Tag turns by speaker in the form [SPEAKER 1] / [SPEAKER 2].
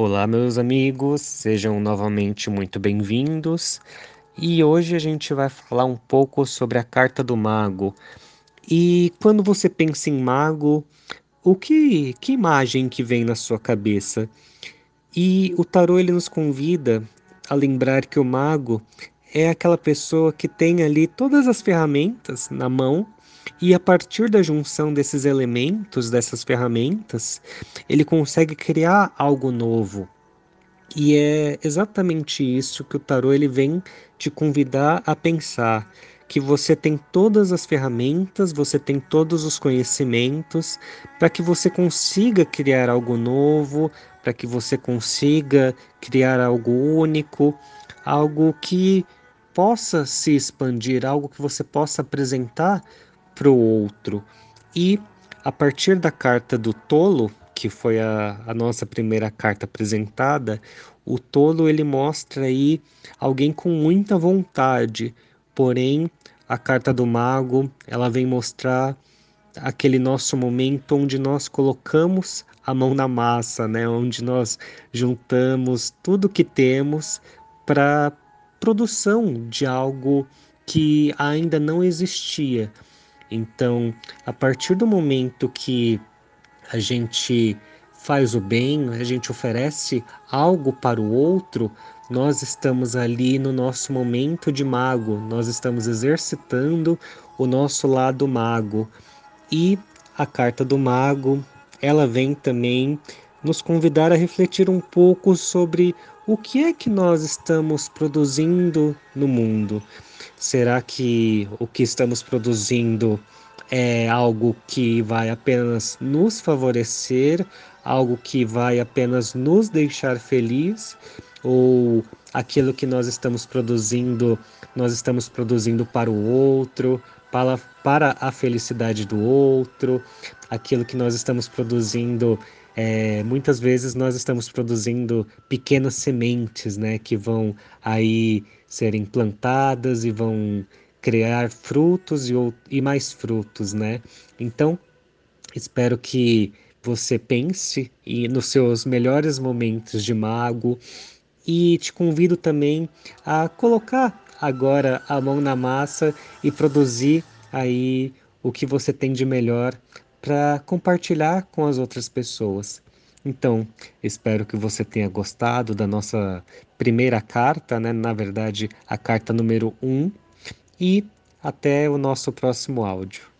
[SPEAKER 1] Olá, meus amigos, sejam novamente muito bem-vindos. E hoje a gente vai falar um pouco sobre a carta do mago. E quando você pensa em mago, o que, que imagem que vem na sua cabeça? E o tarô ele nos convida a lembrar que o mago é aquela pessoa que tem ali todas as ferramentas na mão e a partir da junção desses elementos, dessas ferramentas, ele consegue criar algo novo. E é exatamente isso que o tarô ele vem te convidar a pensar, que você tem todas as ferramentas, você tem todos os conhecimentos para que você consiga criar algo novo, para que você consiga criar algo único, algo que possa se expandir, algo que você possa apresentar para o outro. E a partir da carta do tolo, que foi a, a nossa primeira carta apresentada, o tolo ele mostra aí alguém com muita vontade, porém a carta do mago ela vem mostrar aquele nosso momento onde nós colocamos a mão na massa, né? Onde nós juntamos tudo que temos para produção de algo que ainda não existia. Então, a partir do momento que a gente faz o bem, a gente oferece algo para o outro, nós estamos ali no nosso momento de mago, nós estamos exercitando o nosso lado mago. E a carta do mago, ela vem também nos convidar a refletir um pouco sobre o que é que nós estamos produzindo no mundo. Será que o que estamos produzindo é algo que vai apenas nos favorecer, algo que vai apenas nos deixar feliz, ou aquilo que nós estamos produzindo, nós estamos produzindo para o outro, para, para a felicidade do outro, aquilo que nós estamos produzindo é, muitas vezes nós estamos produzindo pequenas sementes, né, que vão aí serem plantadas e vão criar frutos e, e mais frutos, né? Então, espero que você pense e nos seus melhores momentos de mago e te convido também a colocar agora a mão na massa e produzir aí o que você tem de melhor para compartilhar com as outras pessoas. Então, espero que você tenha gostado da nossa primeira carta, né? na verdade, a carta número 1, um, e até o nosso próximo áudio.